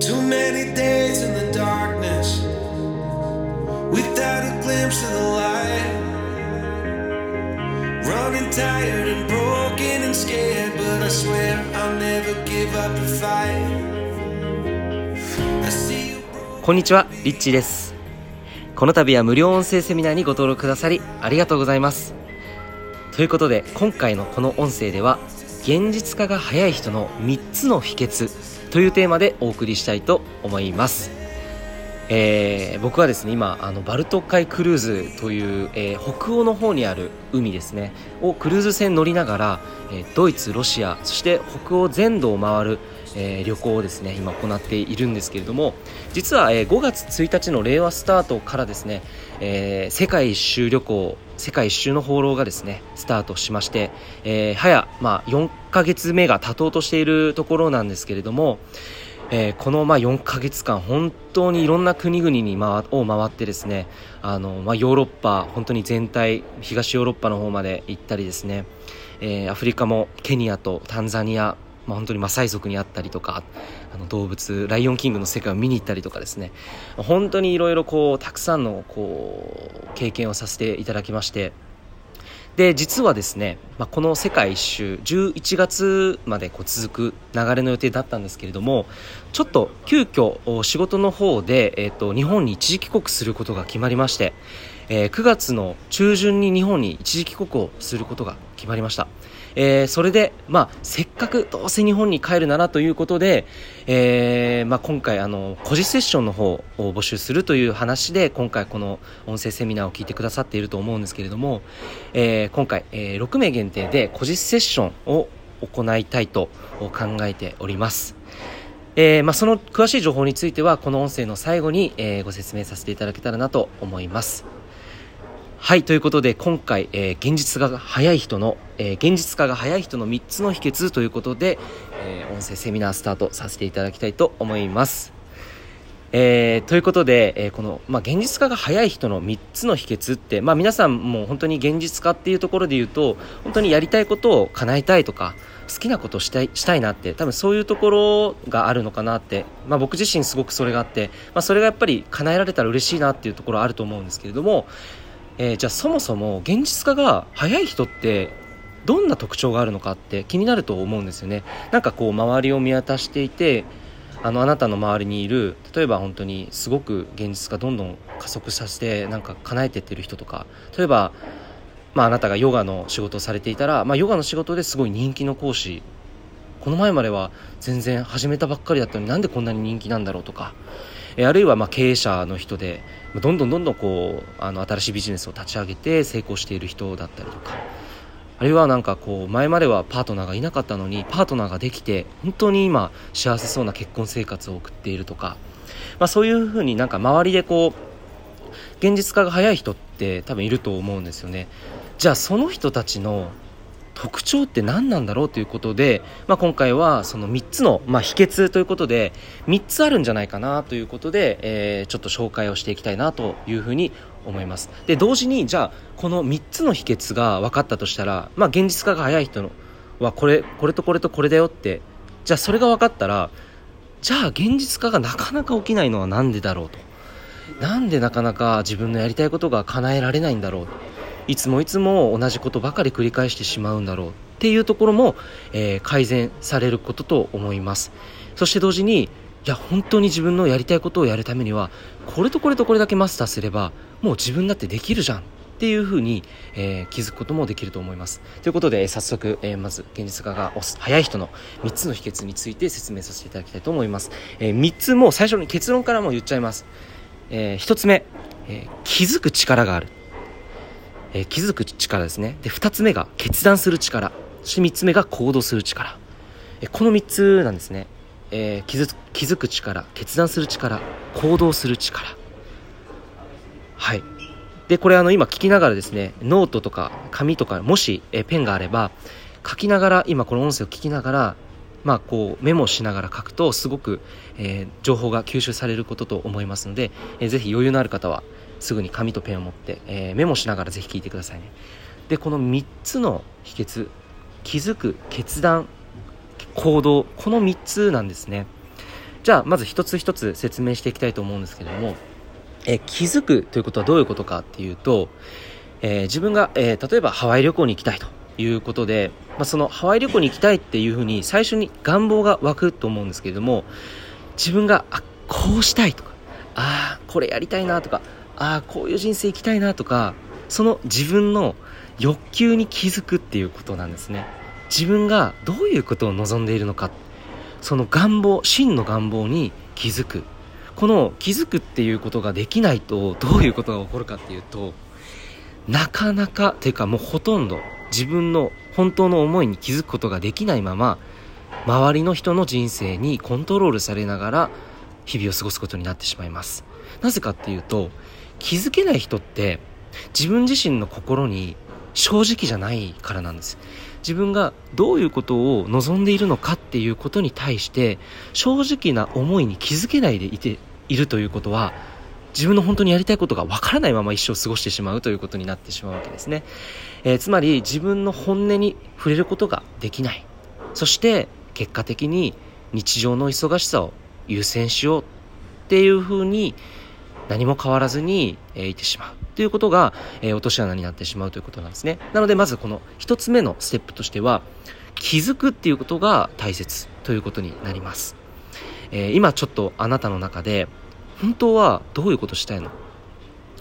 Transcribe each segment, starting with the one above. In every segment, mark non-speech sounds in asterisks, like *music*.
Too many days in the darkness without a glimpse of the light. Running tired and broken and scared, but I swear I'll never give up the fight. こんにちは、リッチーです。この度は無料音声セミナーにご登録くださりありがとうございます。ということで今回のこの音声では現実化が早い人の3つの秘訣というテーマでお送りしたいと思います。えー僕はですね今あのバルト海クルーズという、えー北欧の方にある海ですねをクルーズ船乗りながら、えードイツロシアそして北欧全土を回る、え旅行をですね今行っているんですけれども実は、え5月1日の令和スタートからですね、え世界一周旅行世界一周の放浪がですねスタートしまして、えー早、まあ、4ヶ月目が経とうとしているところなんですけれども、えーこのまあ4ヶ月間本当にいろんな国々に回を回ってですねあの、まあ、ヨーロッパ本当に全体東ヨーロッパの方まで行ったりですね、えーアフリカもケニアとタンザニアまあ、本当にマサイ族にあったりとかあの動物ライオンキングの世界を見に行ったりとかですね。本当にいろいろこうたくさんのこう経験をさせていただきまして。で実はですね、まあ、この世界一周11月までこう続く流れの予定だったんですけれどもちょっと急遽仕事の方で、えー、と日本に一時帰国することが決まりまして、えー9月の中旬に日本に一時帰国をすることが決まりました、えーそれで、まあ、せっかくどうせ日本に帰るならということで、えーまあ、今回あの個人セッションの方を募集するという話で今回この音声セミナーを聞いてくださっていると思うんですけれども、えー今回、え6名限定で個人セッションを行いたいと考えております。えーまあ、その詳しい情報についてはこの音声の最後に、えーご説明させていただけたらなと思います。はい、ということで今回、えー現実化が早い人の、えー現実化が早い人の3つの秘訣ということで、えー音声セミナースタートさせていただきたいと思います。えーということで、えーこの、まあ、現実化が早い人の3つの秘訣って、まあ、皆さんも本当に現実化っていうところで言うと本当にやりたいことを叶えたいとか好きなことをしたいしたいなって多分そういうところがあるのかなって、まあ、僕自身すごくそれがあって、まあ、それがやっぱり叶えられたら嬉しいなっていうところあると思うんですけれども、えーじゃあそもそも現実化が早い人ってどんな特徴があるのかって気になると思うんですよね。なんかこう周りを見渡していてあのあなたの周りにいる例えば本当にすごく現実化どんどん加速させてなんか叶えてってる人とか例えば、まあ、あなたがヨガの仕事をされていたら、まあ、ヨガの仕事ですごい人気の講師この前までは全然始めたばっかりだったのになんでこんなに人気なんだろうとかえあるいはま経営者の人でどんどんどんどんこうあの新しいビジネスを立ち上げて成功している人だったりとか。あるいはなんかこう前まではパートナーがいなかったのにパートナーができて本当に今幸せそうな結婚生活を送っているとか、まあ、そういうふうになんか周りでこう現実化が早い人って多分いると思うんですよね。じゃあその人たちの特徴って何なんだろうということで、まあ、今回はその3つの、まあ、秘訣ということで3つあるんじゃないかなということで、えーちょっと紹介をしていきたいなというふうに思います。で同時にじゃあこの3つの秘訣が分かったとしたら、まあ、現実化が早い人のはこれこれとこれとこれだよってじゃあそれが分かったらじゃあ現実化がなかなか起きないのは何でだろうと。なんでなかなか自分のやりたいことが叶えられないんだろういつもいつも同じことばかり繰り返してしまうんだろうっていうところも、えー改善されることと思います。そして同時にいや本当に自分のやりたいことをやるためにはこれとこれとこれだけマスターすればもう自分だってできるじゃんっていうふうに、えー気づくこともできると思います。ということで、早速、えーまず現実化が早い人の3つの秘訣について説明させていただきたいと思います、え3つも最初に結論からも言っちゃいます、え1つ目、え気づく力がある。えー気づく力ですね。で2つ目が決断する力。そして3つ目が行動する力、えーこの3つなんですね、えー気づ気づく力。決断する力。行動する力。はい。でこれあの今聞きながらですねノートとか紙とかもし、えペンがあれば書きながら今この音声を聞きながらまあ、こうメモしながら書くとすごく、えー情報が吸収されることと思いますので、えーぜひ余裕のある方はすぐに紙とペンを持って、えーメモしながらぜひ聞いてくださいね。でこの3つの秘訣気づく決断行動この3つなんですね。じゃあまず一つ一つ説明していきたいと思うんですけれども、えー気づくということはどういうことかっていうと、えー自分が、えー例えばハワイ旅行に行きたいということで、まあ、そのハワイ旅行に行きたいっていうふうに最初に願望が湧くと思うんですけれども自分があこうしたいとかああこれやりたいなとかああこういう人生生きたいなとかその自分の欲求に気づくっていうことなんですね。自分がどういうことを望んでいるのか。その願望真の願望に気づく。この気づくっていうことができないとどういうことが起こるかっていうとなかなかというかもうほとんど自分の本当の思いに気づくことができないまま周りの人の人生にコントロールされながら日々を過ごすことになってしまいます。なぜかっていうと気づけない人って自分自身の心に正直じゃないからなんです。自分がどういうことを望んでいるのかっていうことに対して正直な思いに気づけないでいているということは自分の本当にやりたいことがわからないまま一生過ごしてしまうということになってしまうわけですね、えーつまり自分の本音に触れることができない。そして結果的に日常の忙しさを優先しようっていうふうに何も変わらずに、えーいてしまうということが、えー落とし穴になってしまうということなんですね。なのでまずこの一つ目のステップとしては気づくっていうことが大切ということになります、えー今ちょっとあなたの中で本当はどういうことしたいの？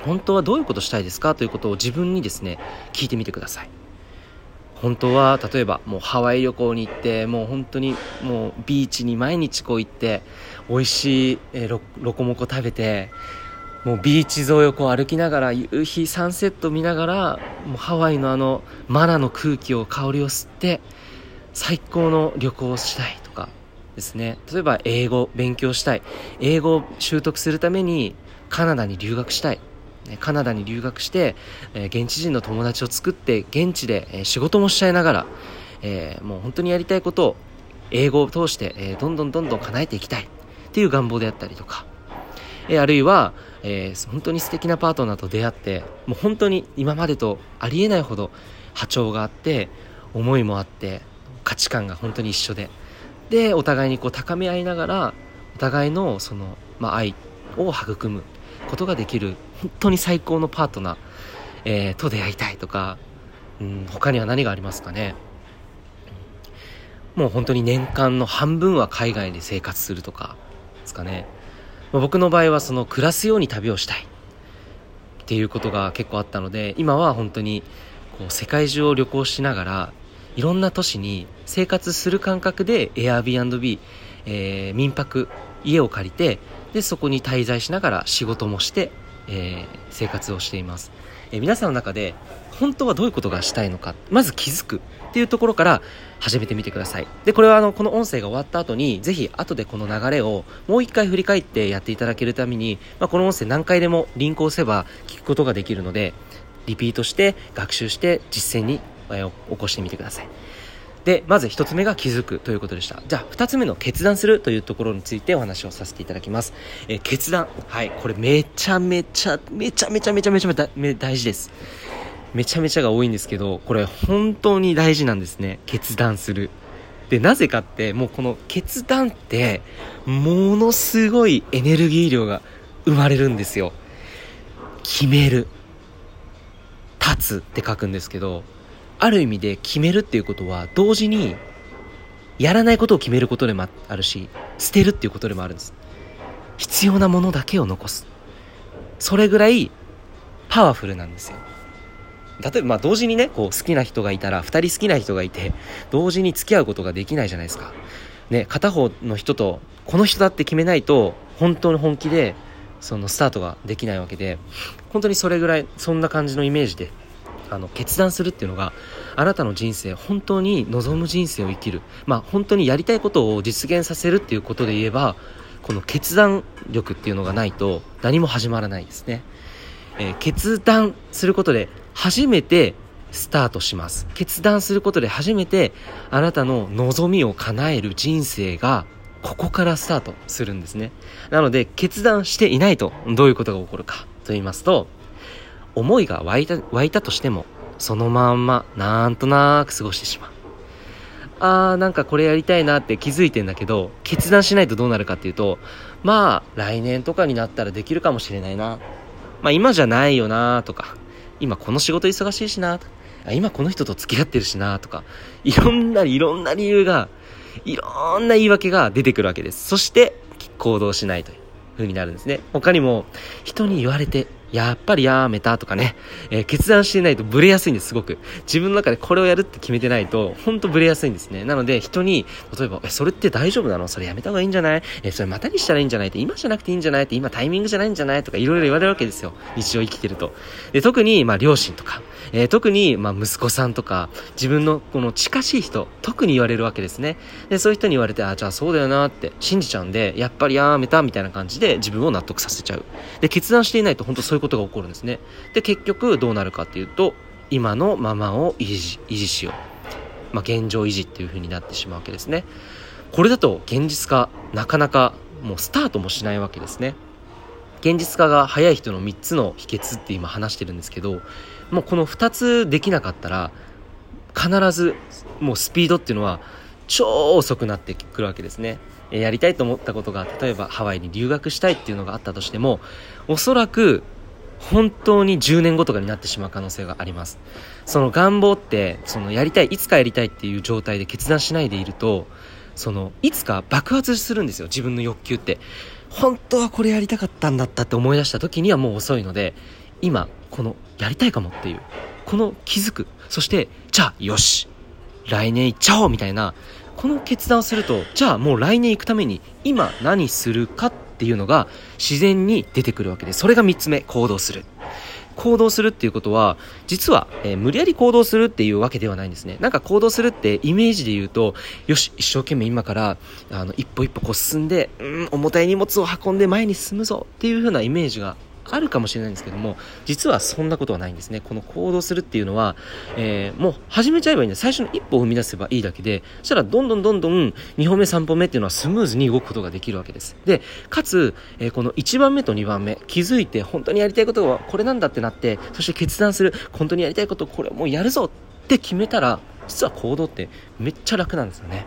本当はどういうことしたいですかということを自分にですね聞いてみてください。本当は例えばもうハワイ旅行に行ってもう本当にもうビーチに毎日こう行って美味しいロコモコ食べてもうビーチ沿いをこう歩きながら夕日サンセット見ながらもうハワイのあのマナの空気を香りを吸って最高の旅行をしたいとかですね。例えば英語勉強したい。英語を習得するためにカナダに留学したい。カナダに留学して、え現地人の友達を作って現地で、仕事もしちゃいながら、えーもう本当にやりたいことを英語を通して、えどんどんどんどん叶えていきたいっていう願望であったりとか、えあるいは、えー本当に素敵なパートナーと出会ってもう本当に今までとありえないほど波長があって思いもあって価値観が本当に一緒で。でお互いにこう高め合いながらお互いのその、まあ、愛を育むことができる本当に最高のパートナー、えーと出会いたいとか、うん、他には何がありますかね。もう本当に年間の半分は海外で生活するとかですかね、僕の場合はその暮らすように旅をしたい。っていうことが結構あったので今は本当にこう世界中を旅行しながらいろんな都市に生活する感覚で Airbnb、えー民泊家を借りてでそこに滞在しながら仕事もして、えー生活をしています、えー皆さんの中で本当はどういうことがしたいのかまず気づくっていうところから始めてみてください。でこれはあのこの音声が終わった後にぜひ後でこの流れをもう一回振り返ってやっていただけるために、まあ、この音声何回でもリンクを押せば聞くことができるのでリピートして学習して実践にえー起こしてみてください。でまず一つ目が気づくということでした。じゃあ二つ目の決断するというところについてお話をさせていただきます、え決断。はいこれめちゃめちゃめちゃめちゃめちゃめちゃめちゃ大事です。めちゃめちゃが多いんですけどこれ本当に大事なんですね。決断する。でなぜかってもうこの決断ってものすごいエネルギー量が生まれるんですよ。決める。立つって書くんですけどある意味で決めるっていうことは同時にやらないことを決めることでもあるし捨てるっていうことでもあるんです。必要なものだけを残す。それぐらいパワフルなんですよ。例えばまあ同時にねこう好きな人がいたら2人好きな人がいて同時に付き合うことができないじゃないですか。ね片方の人とこの人だって決めないと本当に本気でそのスタートができないわけで本当にそれぐらいそんな感じのイメージであの決断するっていうのがあなたの人生本当に望む人生を生きる。まあ本当にやりたいことを実現させるっていうことで言えばこの決断力っていうのがないと何も始まらないですね、えー決断することで初めてスタートします。決断することで初めてあなたの望みを叶える人生がここからスタートするんですね。なので決断していないとどういうことが起こるかと言いますと思いが湧いた湧いたとしてもそのまんまなんとなく過ごしてしまう。あーなんかこれやりたいなって気づいてんだけど決断しないとどうなるかっていうとまあ来年とかになったらできるかもしれないな。まあ今じゃないよなとか今この仕事忙しいしなあ今この人と付き合ってるしなとかいろんないろんな理由がいろんな言い訳が出てくるわけです。そして行動しないという風になるんですね。他にも人に言われてやっぱりやめたとかね、えー、決断してないとブレやすいんです、すごく。自分の中でこれをやるって決めてないと、ほんとブレやすいんですね。なので、人に、例えば、え、それって大丈夫なの？それやめた方がいいんじゃない？え、それまたにしたらいいんじゃない？って、今じゃなくていいんじゃない？って、今タイミングじゃないんじゃない？とか、いろいろ言われるわけですよ。日常生きてると。で、特に、まあ、両親とか、えー、特に、まあ、息子さんとか、自分のこの近しい人、特に言われるわけですね。で、そういう人に言われて、あ、じゃあそうだよなって信じちゃうんで、やっぱりやめたみたいな感じで自分を納得させちゃう。で、決断していないと本当そういうことが起こるんですね。で、結局どうなるかっていうと、今のままを維持、維持しよう。まあ、現状維持っていう風になってしまうわけですね。これだと現実化、なかなかもうスタートもしないわけですね。現実化が早い人の3つの秘訣って今話してるんですけど、もうこの2つできなかったら、必ずもうスピードっていうのは超遅くなってくるわけですね。やりたいと思ったことが、例えばハワイに留学したいっていうのがあったとしても、おそらく本当に10年後とかになってしまう可能性があります。その願望って、そのやりたい、いつかやりたいっていう状態で決断しないでいると、その、いつか爆発するんですよ、自分の欲求って。本当はこれやりたかったんだったって思い出した時にはもう遅いので、今、この、やりたいかもっていう、この気づく。そして、じゃあ、よし来年行っちゃおうみたいな、この決断をすると、じゃあもう来年行くために、今何するかってていうのが自然に出てくるわけで、それが3つ目、行動する。行動するっていうことは、実は、えー、無理やり行動するっていうわけではないんですね。なんか行動するってイメージで言うと、よし、一生懸命今から、あの、一歩一歩こう進んで、うん、重たい荷物を運んで前に進むぞっていう風なイメージがあるかもしれないんですけども、実はそんなことはないんですね。この行動するっていうのは、えー、もう始めちゃえばいいんで最初の一歩を踏み出せばいいだけで、そしたらどんどんどんどん2歩目、3歩目っていうのはスムーズに動くことができるわけです。で、かつ、えー、この1番目と2番目、気づいて本当にやりたいことはこれなんだってなって、そして決断する、本当にやりたいことこれもうやるぞって決めたら、実は行動ってめっちゃ楽なんですよね。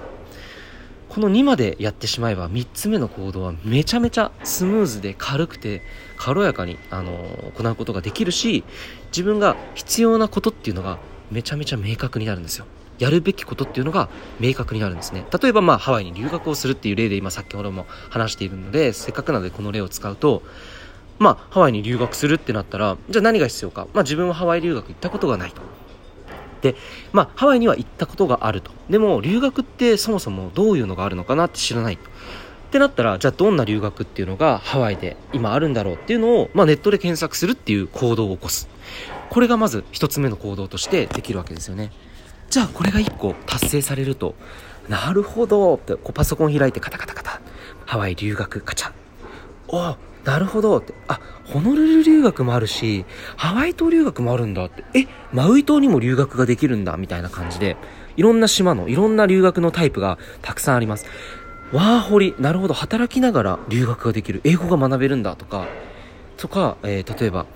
この2までやってしまえば3つ目の行動はめちゃめちゃスムーズで軽くて軽やかに、あの行うことができるし自分が必要なことっていうのがめちゃめちゃ明確になるんですよやるべきことっていうのが明確になるんですね例えばまあハワイに留学をするっていう例で今先ほども話しているのでせっかくなのでこの例を使うとまあハワイに留学するってなったらじゃあ何が必要かまあ自分はハワイ留学行ったことがないとで、まあ、ハワイには行ったことがあると。でも、留学ってそもそもどういうのがあるのかなって知らないと。ってなったら、じゃあどんな留学っていうのがハワイで今あるんだろうっていうのを、まあ、ネットで検索するっていう行動を起こす。これがまず一つ目の行動としてできるわけですよね。じゃあこれが一個達成されると、なるほどってこうパソコン開いてカタカタカタ。ハワイ留学カチャ。おなるほどって。あ、ホノルル留学もあるし、ハワイ島留学もあるんだって。え、マウイ島にも留学ができるんだみたいな感じで、いろんな島の、いろんな留学のタイプがたくさんあります。ワーホリ、なるほど、働きながら留学ができる。英語が学べるんだとか、とか、えー、例えば、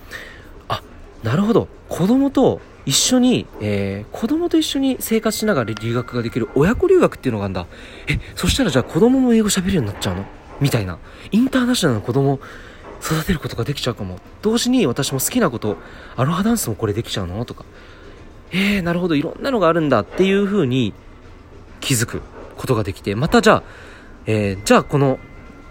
あ、なるほど、子供と一緒に、えー、子供と一緒に生活しながら留学ができる親子留学っていうのがあるんだ。え、そしたらじゃあ子供も英語喋るようになっちゃうの？みたいな。インターナショナルな子供育てることができちゃうかも。同時に私も好きなこと、アロハダンスもこれできちゃうの？とか。えー、なるほど、いろんなのがあるんだっていう風に気づくことができて、またじゃあ、えー、じゃあこの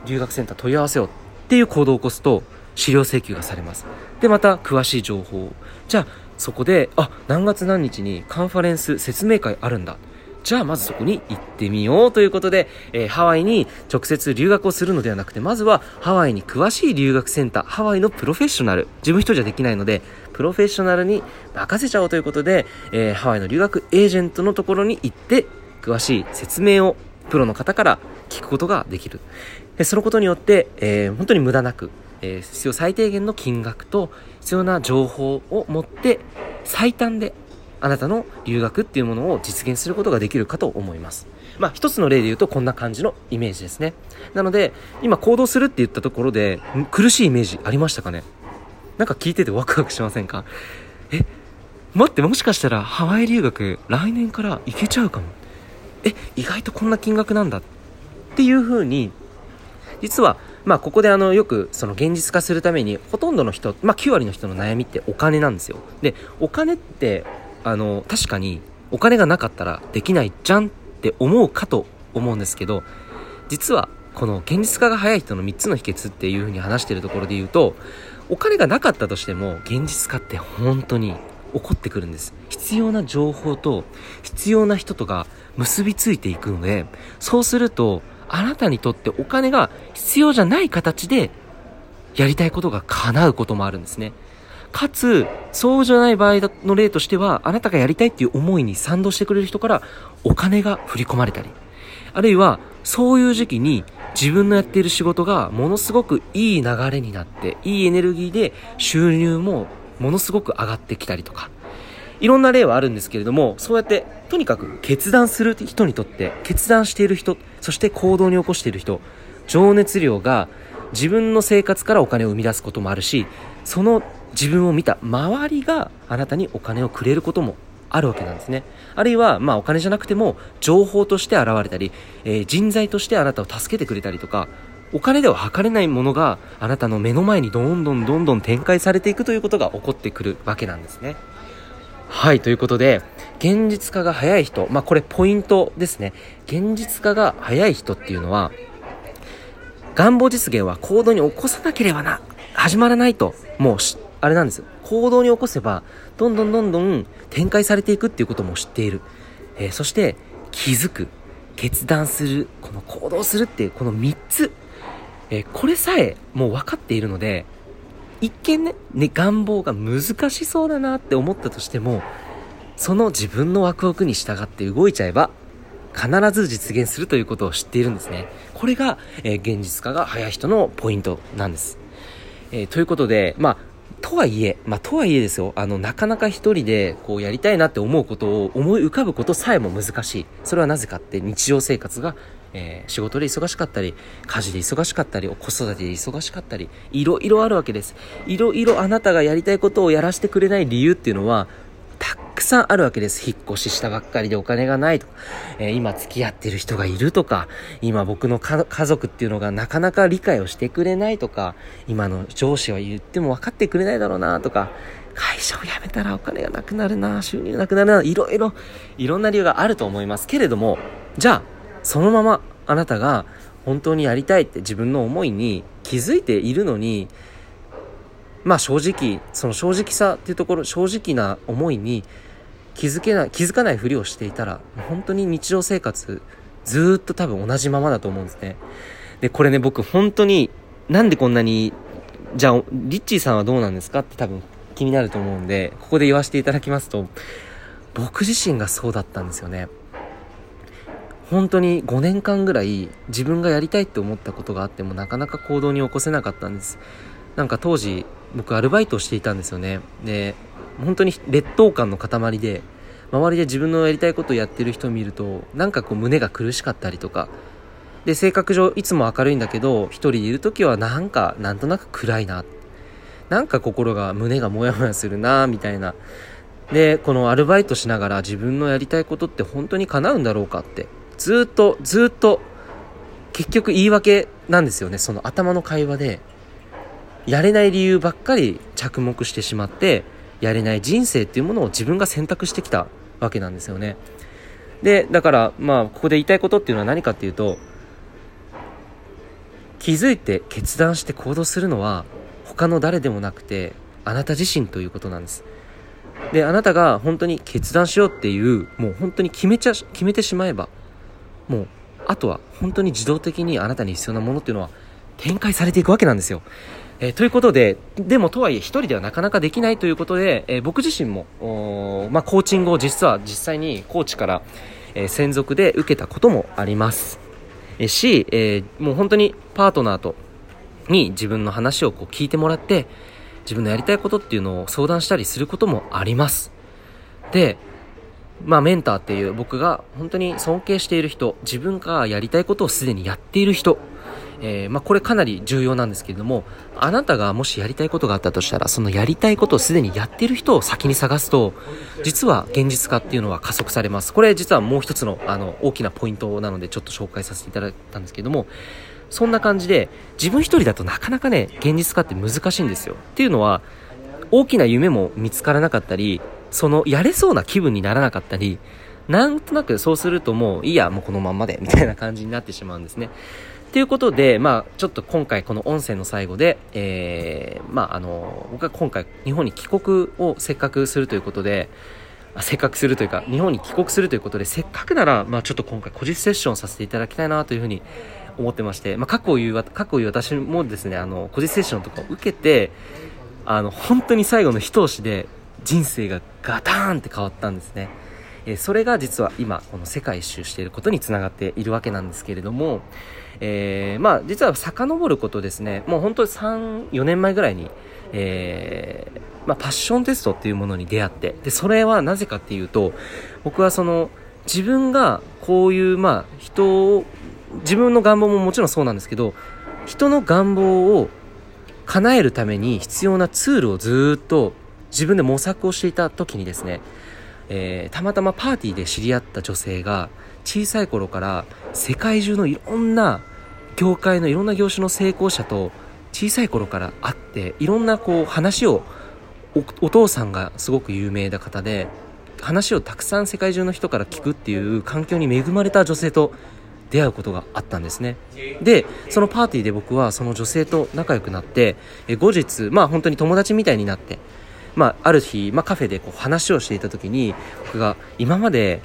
留学センター問い合わせようっていう行動を起こすと、資料請求がされます。で、また詳しい情報じゃあ、そこで、あ、何月何日にカンファレンス説明会あるんだ。じゃあまずそこに行ってみようということで、えー、ハワイに直接留学をするのではなくて、まずはハワイに詳しい留学センター、ハワイのプロフェッショナル、自分一人じゃできないので、プロフェッショナルに任せちゃおうということで、えー、ハワイの留学エージェントのところに行って、詳しい説明をプロの方から聞くことができる。でそのことによって、えー、本当に無駄なく、えー、必要最低限の金額と必要な情報を持って最短であなたの留学っていうものを実現することができるかと思います。まあ、一つの例で言うとこんな感じのイメージですね。なので、今行動するって言ったところで、苦しいイメージありましたかね？なんか聞いててワクワクしませんか？え、待って、もしかしたらハワイ留学来年から行けちゃうかも。え意外とこんな金額なんだっていうふうに実はまあここであのよくその現実化するためにほとんどの人、まあ、9割の人の悩みってお金なんですよ。でお金ってあの確かにお金がなかったらできないじゃんって思うかと思うんですけど実はこの現実化が早い人の3つの秘訣っていうふうに話してるところで言うとお金がなかったとしても現実化って本当に起こってくるんです。必要な情報と必要な人とが結びついていくのでそうするとあなたにとってお金が必要じゃない形でやりたいことが叶うこともあるんですね。かつ、そうじゃない場合の例としては、あなたがやりたいっていう思いに賛同してくれる人からお金が振り込まれたり、あるいはそういう時期に自分のやっている仕事がものすごくいい流れになって、いいエネルギーで収入もものすごく上がってきたりとか、いろんな例はあるんですけれども、そうやってとにかく決断する人にとって、決断している人、そして行動に起こしている人、情熱量が自分の生活からお金を生み出すこともあるし、その自分を見た周りがあなたにお金をくれることもあるわけなんですね。あるいは、まあお金じゃなくても、情報として現れたり、えー、人材としてあなたを助けてくれたりとか、お金では測れないものがあなたの目の前にどんどんどんどん展開されていくということが起こってくるわけなんですね。はい、ということで、現実化が早い人、まあこれポイントですね。現実化が早い人っていうのは、願望実現は行動に起こさなければな、始まらないと、もうあれなんです。行動に起こせば、どんどんどんどん展開されていくっていうことも知っている。えー、そして、気づく、決断する、この行動するっていう、この3つ、えー、これさえもう分かっているので、一見ねね願望が難しそうだなって思ったとしてもその自分のワクワクに従って動いちゃえば必ず実現するということを知っているんですね。これが、えー、現実化が早い人のポイントなんです、えー、ということでまあとはいえ、まあ、とはいえですよ、あの、なかなか一人で、こう、やりたいなって思うことを思い浮かぶことさえも難しい。それはなぜかって日常生活がえー、仕事で忙しかったり、家事で忙しかったり、子育てで忙しかったり、いろいろあるわけです。いろいろあなたがやりたいことをやらせてくれない理由っていうのは、たくさんあるわけです。引っ越ししたばっかりでお金がないとか、えー、今付き合ってる人がいるとか、今僕の家族っていうのがなかなか理解をしてくれないとか、今の上司は言っても分かってくれないだろうなとか、会社を辞めたらお金がなくなるな、収入なくなるな、いろいろ、いろんな理由があると思いますけれども、じゃあ、そのままあなたが本当にやりたいって自分の思いに気づいているのにまあ正直その正直さっていうところ正直な思いに気づけな気づかないふりをしていたら本当に日常生活ずっと多分同じままだと思うんですね。でこれね僕本当になんでこんなにじゃあリッチーさんはどうなんですかって多分気になると思うんでここで言わせていただきますと僕自身がそうだったんですよね。本当に5年間ぐらい自分がやりたいって思ったことがあってもなかなか行動に起こせなかったんです。なんか当時僕アルバイトをしていたんですよね。で本当に劣等感の塊で周りで自分のやりたいことをやってる人を見るとなんかこう胸が苦しかったりとか。で性格上いつも明るいんだけど一人でいる時はなんかなんとなく暗いな。なんか心が胸がモヤモヤするなみたいな。でこのアルバイトしながら自分のやりたいことって本当に叶うんだろうかって。ずっとずっと結局言い訳なんですよね。その頭の会話でやれない理由ばっかり着目してしまってやれない人生っていうものを自分が選択してきたわけなんですよね。でだからまあここで言いたいことっていうのは何かっていうと気づいて決断して行動するのは他の誰でもなくてあなた自身ということなんです。であなたが本当に決断しようっていうもう本当に決めちゃ決めてしまえばもうあとは本当に自動的にあなたに必要なものっていうのは展開されていくわけなんですよ。えー、ということで、でもとはいえ一人ではなかなかできないということで、えー、僕自身も、まあ、コーチングを実は実際にコーチから、えー、専属で受けたこともあります。えし、えもう本当にパートナーとに自分の話をこう聞いてもらって、自分のやりたいことっていうのを相談したりすることもあります。で、まあメンターっていう僕が本当に尊敬している人、自分がやりたいことをすでにやっている人、えー、まあ、これかなり重要なんですけれども、あなたがもしやりたいことがあったとしたら、そのやりたいことをすでにやっている人を先に探すと、実は現実化っていうのは加速されます。これ実はもう一つのあの大きなポイントなので、ちょっと紹介させていただいたんですけども、そんな感じで、自分一人だとなかなかね、現実化って難しいんですよ。っていうのは、大きな夢も見つからなかったり、そのやれそうな気分にならなかったり、なんとなくそうするともういいや、もうこのまんまで、みたいな感じになってしまうんですね。ということで、まあ、ちょっと今回この音声の最後で、えー、まあ、あの、僕は今回日本に帰国をせっかくするということで、せっかくするというか、日本に帰国するということで、せっかくなら、まあ、ちょっと今回個人セッションさせていただきたいなというふうに思ってまして、まあ、過去を言う、過去を言う私もですね、あの、個人セッションとかを受けて、あの、本当に最後の一押しで人生がガターンって変わったんですね。えそれが実は今、この世界一周していることにつながっているわけなんですけれども、えー、まあ、実は遡ることですね、もう本当に3、4年前ぐらいに、えー、まあ、パッションテストっていうものに出会って、で、それはなぜかっていうと、僕はその、自分がこういう、まあ、人を、自分の願望ももちろんそうなんですけど、人の願望を叶えるために必要なツールをずっと自分で模索をしていた時にですね、えー、たまたまパーティーで知り合った女性が小さい頃から世界中のいろんな業界のいろんな業種の成功者と小さい頃から会っていろんなこう話をお父さんがすごく有名な方で話をたくさん世界中の人から聞くっていう環境に恵まれた女性と出会うことがあったんですね。でそのパーティーで僕はその女性と仲良くなって後日まあ本当に友達みたいになってまあ、ある日、まあ、カフェでこう話をしていた時に僕が今まで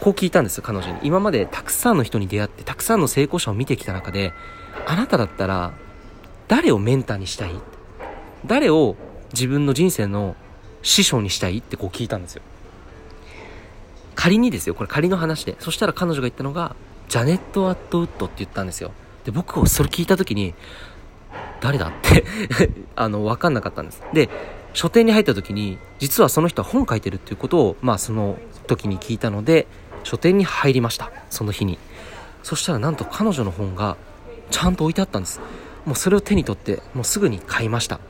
こう聞いたんですよ、彼女に。今までたくさんの人に出会って、たくさんの成功者を見てきた中で、あなただったら、誰をメンターにしたい？誰を自分の人生の師匠にしたい？ってこう聞いたんですよ。仮にですよ、これ仮の話で。そしたら彼女が言ったのが、ジャネット・アットウッドって言ったんですよ。で、僕はそれ聞いた時に、誰だって *laughs* あの、わかんなかったんです。で、書店に入った時に、実はその人は本書いてるっていうことを、まあその時に聞いたので、書店に入りました。その日に。そしたらなんと彼女の本がちゃんと置いてあったんです。もうそれを手に取ってもうすぐに買いました。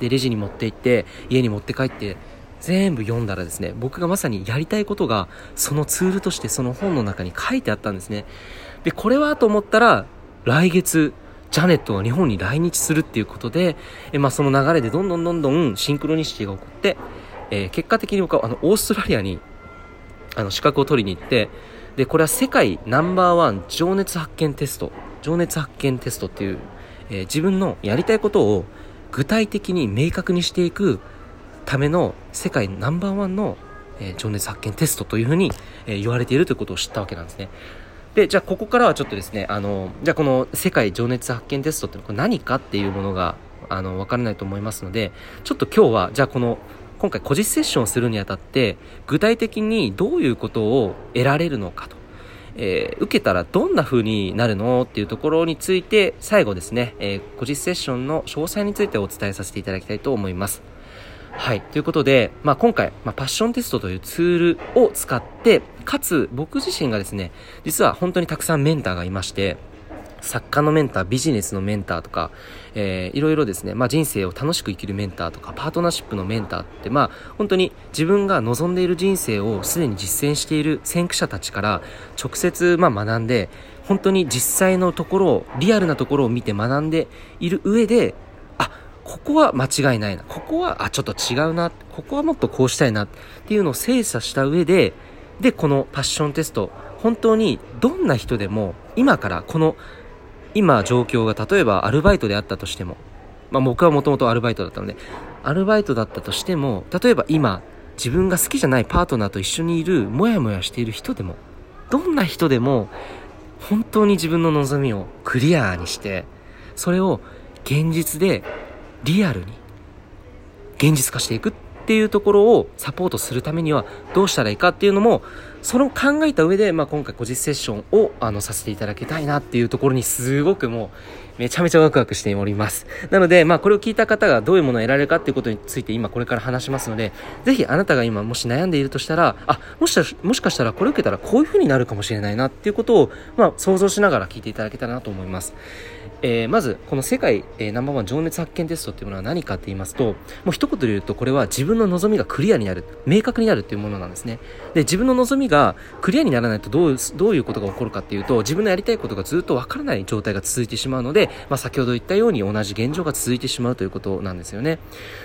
でレジに持って行って家に持って帰って全部読んだらですね僕がまさにやりたいことがそのツールとしてその本の中に書いてあったんですね。でこれはと思ったら来月ジャネットが日本に来日するっていうことで、えまあ、その流れでどんどんどんどんシンクロニシティが起こって、えー、結果的に僕はあのオーストラリアにあの資格を取りに行ってでこれは世界ナンバーワン情熱発見テスト情熱発見テストっていう、えー、自分のやりたいことを具体的に明確にしていくための世界ナンバーワンの、えー、情熱発見テストというふうに、え、言われているということを知ったわけなんですね。で、じゃあここからはちょっとですね、あの、じゃあこの世界情熱発見テストってこれ何かっていうものが、あの、わからないと思いますので、ちょっと今日は、じゃあこの今回個実セッションをするにあたって具体的にどういうことを得られるのかと、えー、受けたらどんな風になるのっていうところについて最後ですね、えー、個実セッションの詳細についてお伝えさせていただきたいと思います。はい。ということで、まあ、今回、まあ、パッションテストというツールを使って、かつ僕自身がですね、実は本当にたくさんメンターがいまして、作家のメンター、ビジネスのメンターとか、えー、いろいろですね、まあ、人生を楽しく生きるメンターとか、パートナーシップのメンターって、まあ、本当に自分が望んでいる人生をすでに実践している先駆者たちから直接、まあ、学んで、本当に実際のところを、リアルなところを見て学んでいる上で、ここは間違いないな。ここは、あ、ちょっと違うな。ここはもっとこうしたいな。っていうのを精査した上で、で、このパッションテスト、本当にどんな人でも今からこの今状況が例えばアルバイトであったとしても、まあ、僕はもともとアルバイトだったのでアルバイトだったとしても例えば今自分が好きじゃないパートナーと一緒にいるモヤモヤしている人でもどんな人でも本当に自分の望みをクリアにしてそれを現実でリアルに現実化していくっていうところをサポートするためにはどうしたらいいかっていうのもその考えた上で、まあ、今回個実セッションをあのさせていただきたいなっていうところにすごくもうめちゃめちゃワクワクしております。なので、まあ、これを聞いた方がどういうものを得られるかっていうことについて今これから話しますのでぜひあなたが今もし悩んでいるとしたらあもしもしかしたらこれを受けたらこういう風になるかもしれないなっていうことを、まあ、想像しながら聞いていただけたらなと思います。えー、まずこの世界、えー、ナンバーワン情熱発見テストっていうものは何かって言いますともう一言で言うとこれは自分の望みがクリアになる明確になるっていうものなんですね。で自分の望みがクリアにならないとどうどういうことが起こるかっていうと自分のやりたいことがずっとわからない状態が続いてしまうので、まあ、先ほど言ったように同じ現状が続いてしまうということなんですよね。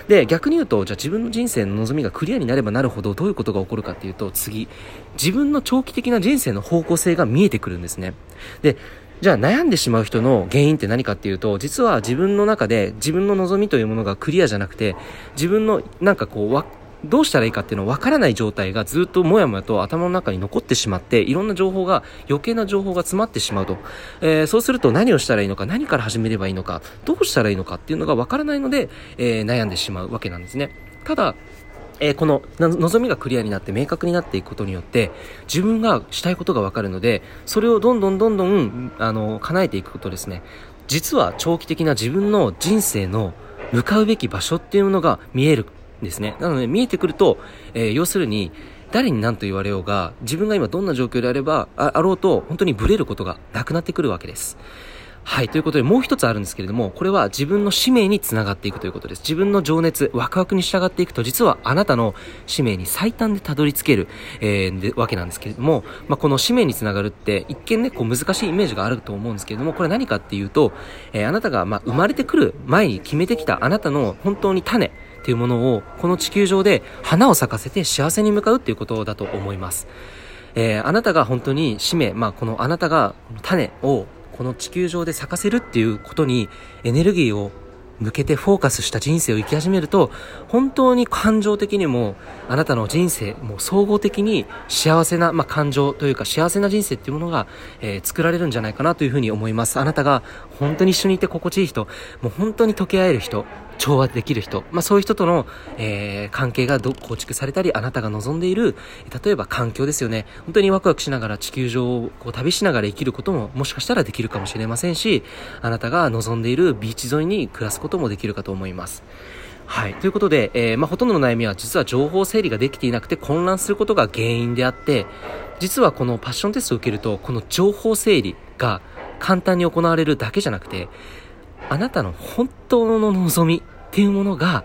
で逆に言うとじゃあ自分の人生の望みがクリアになればなるほどどういうことが起こるかっていうと次自分の長期的な人生の方向性が見えてくるんですね。でじゃあ悩んでしまう人の原因って何かっていうと、実は自分の中で自分の望みというものがクリアじゃなくて、自分のなんかこう、どうしたらいいかっていうのを分からない状態がずっともやもやと頭の中に残ってしまって、いろんな情報が、余計な情報が詰まってしまうと。えー、そうすると何をしたらいいのか、何から始めればいいのか、どうしたらいいのかっていうのが分からないので、えー、悩んでしまうわけなんですね。ただ、えー、この望みがクリアになって明確になっていくことによって自分がしたいことがわかるのでそれをどんどんどんどんあの叶えていくことですね。実は長期的な自分の人生の向かうべき場所っていうものが見えるんですね。なので見えてくると、えー、要するに誰に何と言われようが自分が今どんな状況であればあろうと本当にブレることがなくなってくるわけです。はい、ということでもう一つあるんですけれども、これは自分の使命につながっていくということです。自分の情熱、ワクワクに従っていくと、実はあなたの使命に最短でたどり着ける、えー、わけなんですけれども、まあ、この使命につながるって、一見ね、こう難しいイメージがあると思うんですけれども、これ何かっていうと、えー、あなたが、まあ、生まれてくる前に決めてきたあなたの本当に種っていうものを、この地球上で花を咲かせて幸せに向かうっていうことだと思います。えー、あなたが本当に使命、まあ、このあなたが種をこの地球上で咲かせるっていうことにエネルギーを向けてフォーカスした人生を生き始めると、本当に感情的にも、あなたの人生、もう総合的に幸せな、まあ、感情というか幸せな人生っていうものが、えー、作られるんじゃないかなというふうに思います。あなたが本当に一緒にいて心地いい人、もう本当に溶け合える人、調和できる人、まあ、そういう人との、えー、関係が構築されたり、あなたが望んでいる、例えば環境ですよね。本当にワクワクしながら地球上をこう旅しながら生きることももしかしたらできるかもしれませんし、あなたが望んでいるビーチ沿いに暮らすこともできるかと思います。はい。ということで、えー、まあ、ほとんどの悩みは実は情報整理ができていなくて混乱することが原因であって、実はこのパッションテストを受けると、この情報整理が簡単に行われるだけじゃなくて、あなたの本当の望みっていうものが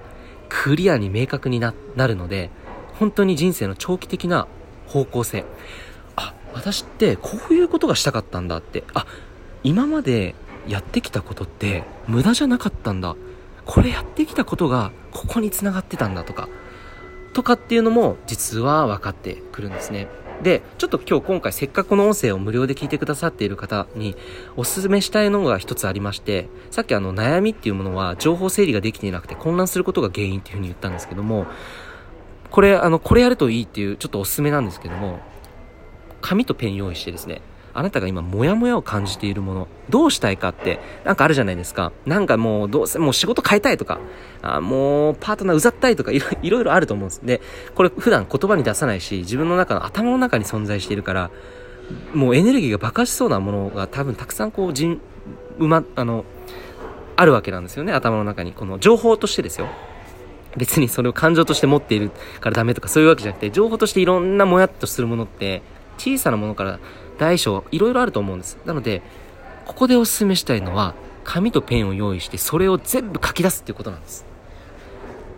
クリアに明確になるので、本当に人生の長期的な方向性。あ、私ってこういうことがしたかったんだって。あ、今までやってきたことって無駄じゃなかったんだ。これやってきたことがここに繋がってたんだとか、とかっていうのも実は分かってくるんですね。で、ちょっと今日今回せっかくこの音声を無料で聞いてくださっている方におすすめしたいのが一つありまして、さっきあの悩みっていうものは情報整理ができていなくて混乱することが原因っていうふうに言ったんですけども、これ、あの、これやるといいっていうちょっとお勧めなんですけども、紙とペン用意してですね、あなたが今モヤモヤを感じているもの、どうしたいかって、なんかあるじゃないですか。なんかもうどうせ、もう仕事変えたいとか、あもうパートナーうざったいとかいろいろあると思うんです。で、これ普段言葉に出さないし、自分の中の頭の中に存在しているから、もうエネルギーが爆発しそうなものが多分たくさんこう、人、うま、あの、あるわけなんですよね、頭の中に。この情報としてですよ。別にそれを感情として持っているからダメとかそういうわけじゃなくて、情報としていろんなもやっとするものって、小さなものから大小いろいろあると思うんです。なので、ここでお勧めしたいのは、紙とペンを用意して、それを全部書き出すっていうことなんです。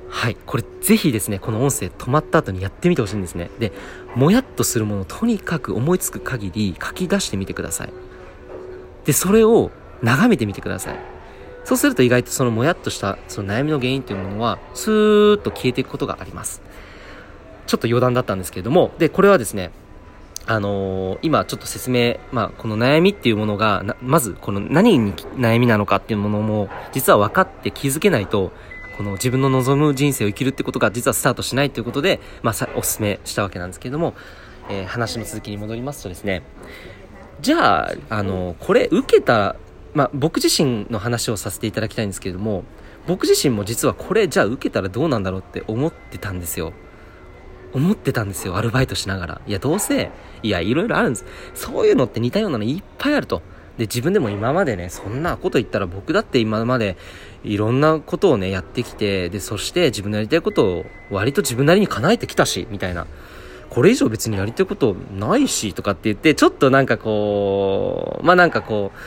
はい。これぜひですね、この音声止まった後にやってみてほしいんですね。で、もやっとするものをとにかく思いつく限り書き出してみてください。で、それを眺めてみてください。そうすると意外とそのもやっとしたその悩みの原因というものは、スーッと消えていくことがあります。ちょっと余談だったんですけれども、で、これはですね、あのー、今ちょっと説明、まあ、この悩みっていうものが、まずこの何に悩みなのかっていうものも、実は分かって気づけないと、この自分の望む人生を生きるってことが実はスタートしないということで、まあ、さお勧めしたわけなんですけれども、えー、話の続きに戻りますとですね、じゃあ、あのー、これ受けた、まあ、僕自身の話をさせていただきたいんですけれども、僕自身も実はこれじゃあ受けたらどうなんだろうって思ってたんですよ。思ってたんですよアルバイトしながら。いやどうせいやいろいろあるんです。そういうのって似たようなのいっぱいあると。で自分でも今までねそんなこと言ったら僕だって今までいろんなことをねやってきてでそして自分のやりたいことを割と自分なりに叶えてきたしみたいな。これ以上別にやりたいことないしとかって言ってちょっとなんかこうまあなんかこう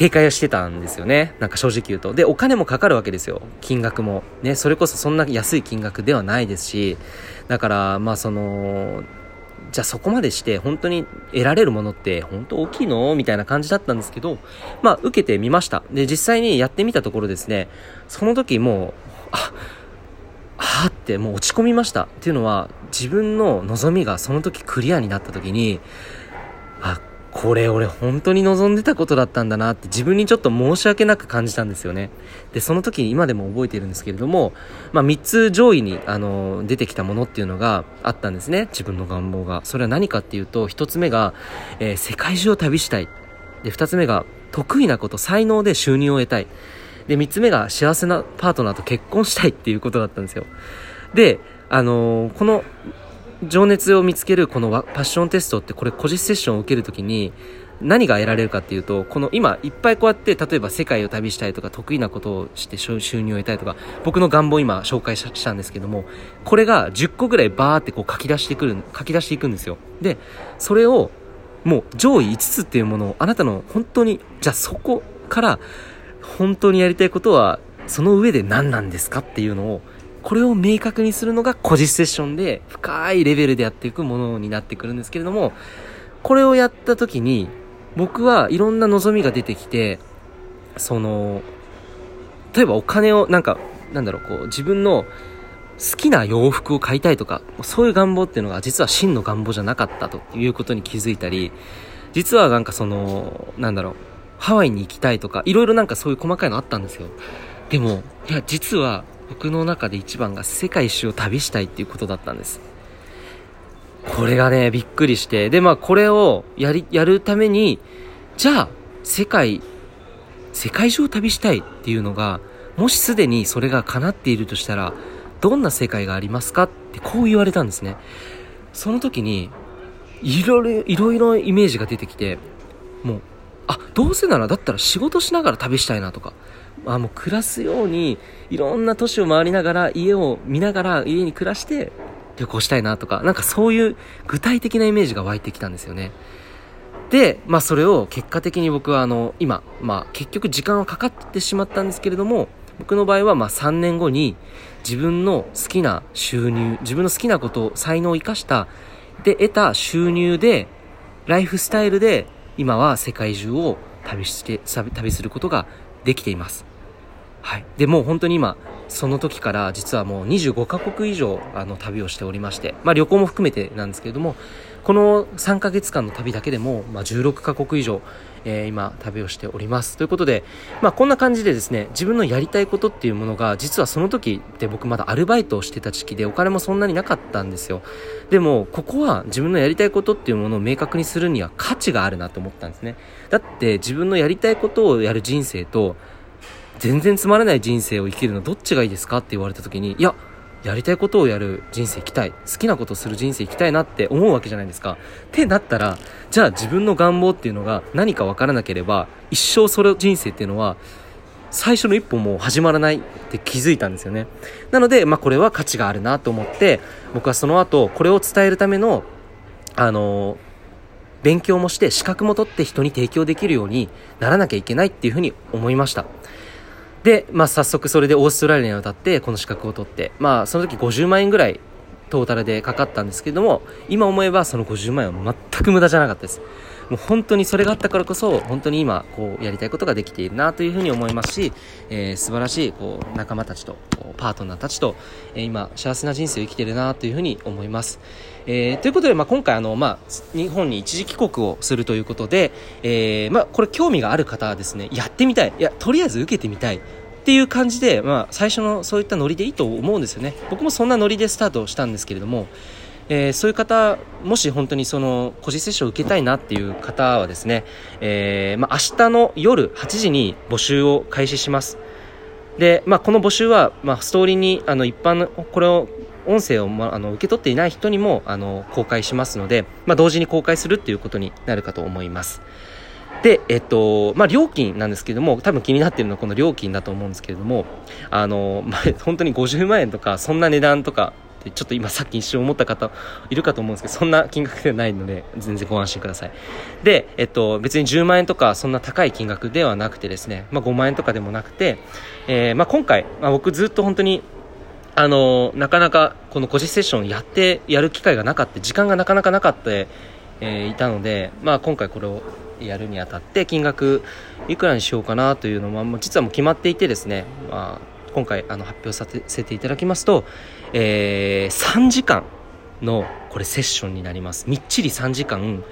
警戒をしてたんですよね。なんか正直言うと。で、お金もかかるわけですよ。金額も。ね、それこそそんな安い金額ではないですし、だから、まあその、じゃあそこまでして本当に得られるものって本当大きいの？みたいな感じだったんですけど、まあ受けてみました。で、実際にやってみたところですね、その時もう、あ、あってもう落ち込みました。っていうのは、自分の望みがその時クリアになった時に、あ、これ俺本当に望んでたことだったんだなって自分にちょっと申し訳なく感じたんですよね。で、その時に今でも覚えているんですけれども、まあ3つ上位にあの出てきたものっていうのがあったんですね。自分の願望が。それは何かっていうと、1つ目が、えー、世界中を旅したい。で、2つ目が得意なこと、才能で収入を得たい。で、3つ目が幸せなパートナーと結婚したいっていうことだったんですよ。で、あのー、この情熱を見つけるこのパッションテストってこれ個人セッションを受けるときに何が得られるかっていうと、この今いっぱいこうやって例えば世界を旅したいとか得意なことをして収入を得たいとか僕の願望今紹介したんですけども、これが10個ぐらいバーってこう書き出してくる、書き出していくんですよ。で、それをもう上位5つっていうものをあなたの本当に、じゃあそこから本当にやりたいことはその上で何なんですかっていうのをこれを明確にするのが個実セッションで深いレベルでやっていくものになってくるんですけれども、これをやった時に僕はいろんな望みが出てきて、その、例えばお金をなんか、なんだろう、こう自分の好きな洋服を買いたいとか、そういう願望っていうのが実は真の願望じゃなかったということに気づいたり、実はなんかその、なんだろう、ハワイに行きたいとか、いろいろなんかそういう細かいのあったんですよ。でも、いや、実は僕の中で一番が世界一周を旅したいっていうことだったんです。これがね、びっくりして。で、まあこれをやり、やるために、じゃあ、世界、世界中を旅したいっていうのが、もしすでにそれが叶っているとしたら、どんな世界がありますかってこう言われたんですね。その時に、いろいろ、いろいろイメージが出てきて、もう、あ、どうせならだったら仕事しながら旅したいなとか、あもう暮らすようにいろんな都市を回りながら家を見ながら家に暮らして旅行したいなとかなんかそういう具体的なイメージが湧いてきたんですよね。で、まあ、それを結果的に僕はあの今、まあ、結局時間はかかってしまったんですけれども僕の場合はま3年後に自分の好きな収入自分の好きなことを才能を生かしたで得た収入でライフスタイルで今は世界中を旅して旅することができています。はい。で、もう本当に今、その時から実はもう25カ国以上あの旅をしておりまして、まあ旅行も含めてなんですけれども、この3ヶ月間の旅だけでも、まあ、16カ国以上、えー、今旅をしております。ということで、まあこんな感じでですね、自分のやりたいことっていうものが、実はその時って僕まだアルバイトをしてた時期でお金もそんなになかったんですよ。でも、ここは自分のやりたいことっていうものを明確にするには価値があるなと思ったんですね。だって自分のやりたいことをやる人生と、全然つまらない人生を生きるのどっちがいいですかって言われた時に、いや、やりたいことをやる人生生きたい。好きなことをする人生生きたいなって思うわけじゃないですか。ってなったら、じゃあ自分の願望っていうのが何かわからなければ、一生それ人生っていうのは、最初の一歩も始まらないって気づいたんですよね。なので、まあこれは価値があるなと思って、僕はその後、これを伝えるための、あの勉強もして資格も取って人に提供できるようにならなきゃいけないっていうふうに思いました。で、まあ、早速それでオーストラリアに渡ってこの資格を取って、まあ、その時50万円ぐらいトータルでかかったんですけども今思えばその50万円は全く無駄じゃなかったです。もう本当にそれがあったからこそ本当に今こうやりたいことができているなというふうに思いますし、えー、素晴らしいこう仲間たちとパートナーたちと、えー、今幸せな人生を生きているなというふうに思います、えー、ということで、まあ、今回あの、まあ、日本に一時帰国をするということで、えーまあ、これ興味がある方はですねやってみたい。いやとりあえず受けてみたい。っていう感じで、まあ、最初のそういったノリでいいと思うんですよね。僕もそんなノリでスタートしたんですけれどもえー、そういう方、もし本当にその、個人接種を受けたいなっていう方はですね、えー、まあ、明日の夜8時に募集を開始します。で、まあ、この募集は、まあ、ストーリーにあの一般のこれを音声を、まあ、の受け取っていない人にもあの公開しますので、まあ、同時に公開するっていうことになるかと思いますで、えっと、まあ、料金なんですけども、多分気になってるのはこの料金だと思うんですけれども、あの、まあ、本当に50万円とか、そんな値段とか、ちょっと今さっき一瞬思った方いるかと思うんですけど、そんな金額ではないので、全然ご安心ください。で、えっと、別に10万円とか、そんな高い金額ではなくてですね、まあ、5万円とかでもなくて、えー、まあ、今回、まあ、僕ずっと本当に、あのなかなかこの個人セッションやってやる機会がなかった、時間がなかなかなかった、えー、いたので、まあ、今回これをやるにあたって金額いくらにしようかなというのも、実はもう決まっていてですね、まあ、今回あの発表させていただきますと、えー、3時間のこれセッションになります。みっちり3時間、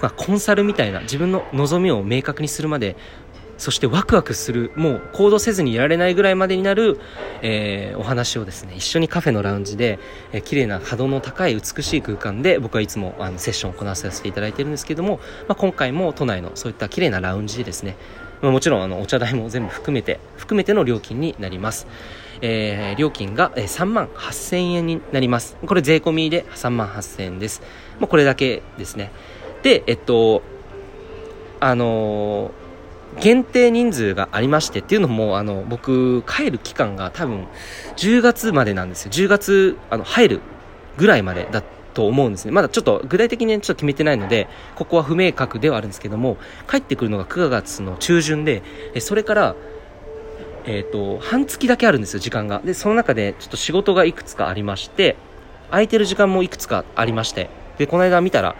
まあ、コンサルみたいな自分の望みを明確にするまでそしてワクワクするもう行動せずにいられないぐらいまでになる、えー、お話をですね一緒にカフェのラウンジで、えー、綺麗な波動の高い美しい空間で僕はいつもあのセッションを行わせていただいているんですけども、まあ、今回も都内のそういった綺麗なラウンジでですね、まあ、もちろんあのお茶代も全部含めて含めての料金になります。えー、料金が3万8000円になります。これ税込みで3万8000円です。もうこれだけですね。で、えっと、あのー、限定人数がありましてっていうのも、あの、僕、帰る期間が多分、10月までなんですよ。10月、あの、入るぐらいまでだと思うんですね。まだちょっと具体的にちょっと決めてないので、ここは不明確ではあるんですけども、帰ってくるのが9月の中旬で、それから、えっ、ー、と、半月だけあるんですよ、時間が。で、その中でちょっと仕事がいくつかありまして、空いてる時間もいくつかありまして、で、この間見たら、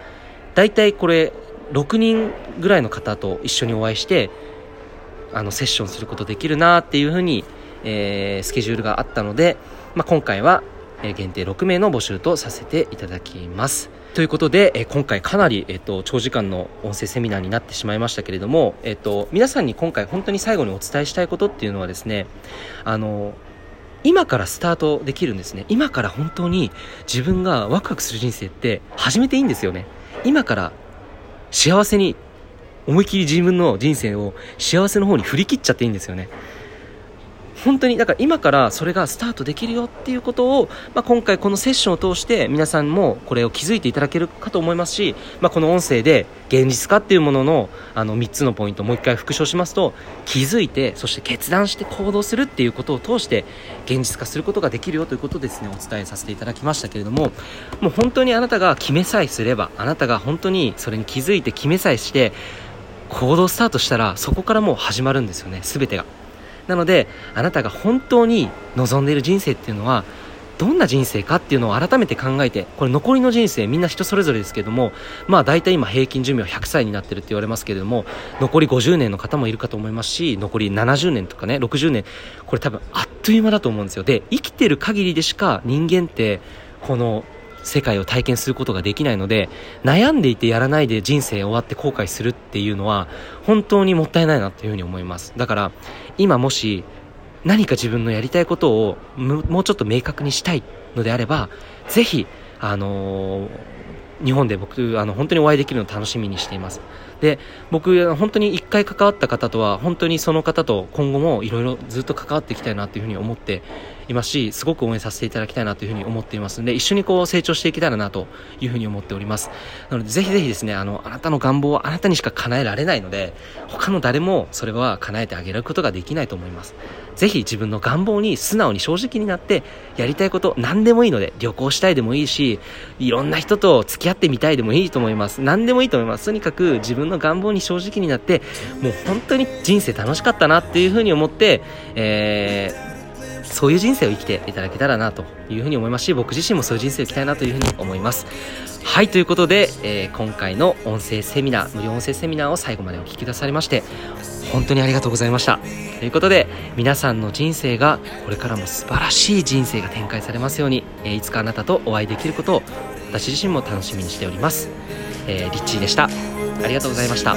大体これ、6人ぐらいの方と一緒にお会いして、あの、セッションすることできるなっていうふうに、えー、スケジュールがあったので、まあ、今回は、限定6名の募集とさせていただきます。ということで、え今回かなり、えっと、長時間の音声セミナーになってしまいましたけれども、えっと、皆さんに今回本当に最後にお伝えしたいことっていうのはですね、あの、今からスタートできるんですね。今から本当に自分がワクワクする人生って始めていいんですよね。今から幸せに思いっきり自分の人生を幸せの方に振り切っちゃっていいんですよね。本当にだから今からそれがスタートできるよっていうことを、まあ、今回このセッションを通して皆さんもこれを気づいていただけるかと思いますし、まあ、この音声で現実化っていうもののあの3つのポイントをもう一回復唱しますと気づいてそして決断して行動するっていうことを通して現実化することができるよということですねお伝えさせていただきましたけれどももう本当にあなたが決めさえすればあなたが本当にそれに気づいて決めさえして行動スタートしたらそこからもう始まるんですよね全てが。なのであなたが本当に望んでいる人生っていうのはどんな人生かっていうのを改めて考えてこれ残りの人生みんな人それぞれですけどもまあ大体今平均寿命100歳になってるって言われますけれども残り50年の方もいるかと思いますし残り70年とかね60年これ多分あっという間だと思うんですよ。で生きてる限りでしか人間ってこの世界を体験することができないので悩んでいてやらないで人生終わって後悔するっていうのは本当にもったいないなというふうに思います。だから今もし何か自分のやりたいことをもうちょっと明確にしたいのであればぜひあのー、日本で僕あの本当にお会いできるのを楽しみにしています。で僕本当に1回関わった方とは本当にその方と今後もいろいろずっと関わっていきたいなというふうに思っていますしすごく応援させていただきたいなというふうに思っていますので一緒にこう成長していけたらなというふうに思っております。なのでぜひぜひですねあのあなたの願望はあなたにしか叶えられないので他の誰もそれは叶えてあげることができないと思います。ぜひ自分の願望に素直に正直になってやりたいこと何でもいいので旅行したいでもいいしいろんな人と付き合ってみたいでもいいと思います。何でもいいと思います。とにかく自分の願望に正直になってもう本当に人生楽しかったなっていうふうに思って、えーそういう人生を生きていただけたらなというふうに思いますし僕自身もそういう人生を生きたいなというふうに思います。はいということで、えー、今回の音声セミナー無料音声セミナーを最後までお聴きくださりまして本当にありがとうございました。ということで皆さんの人生がこれからも素晴らしい人生が展開されますように、えいつかあなたとお会いできることを私自身も楽しみにしております、えー、リッチーでした。ありがとうございました。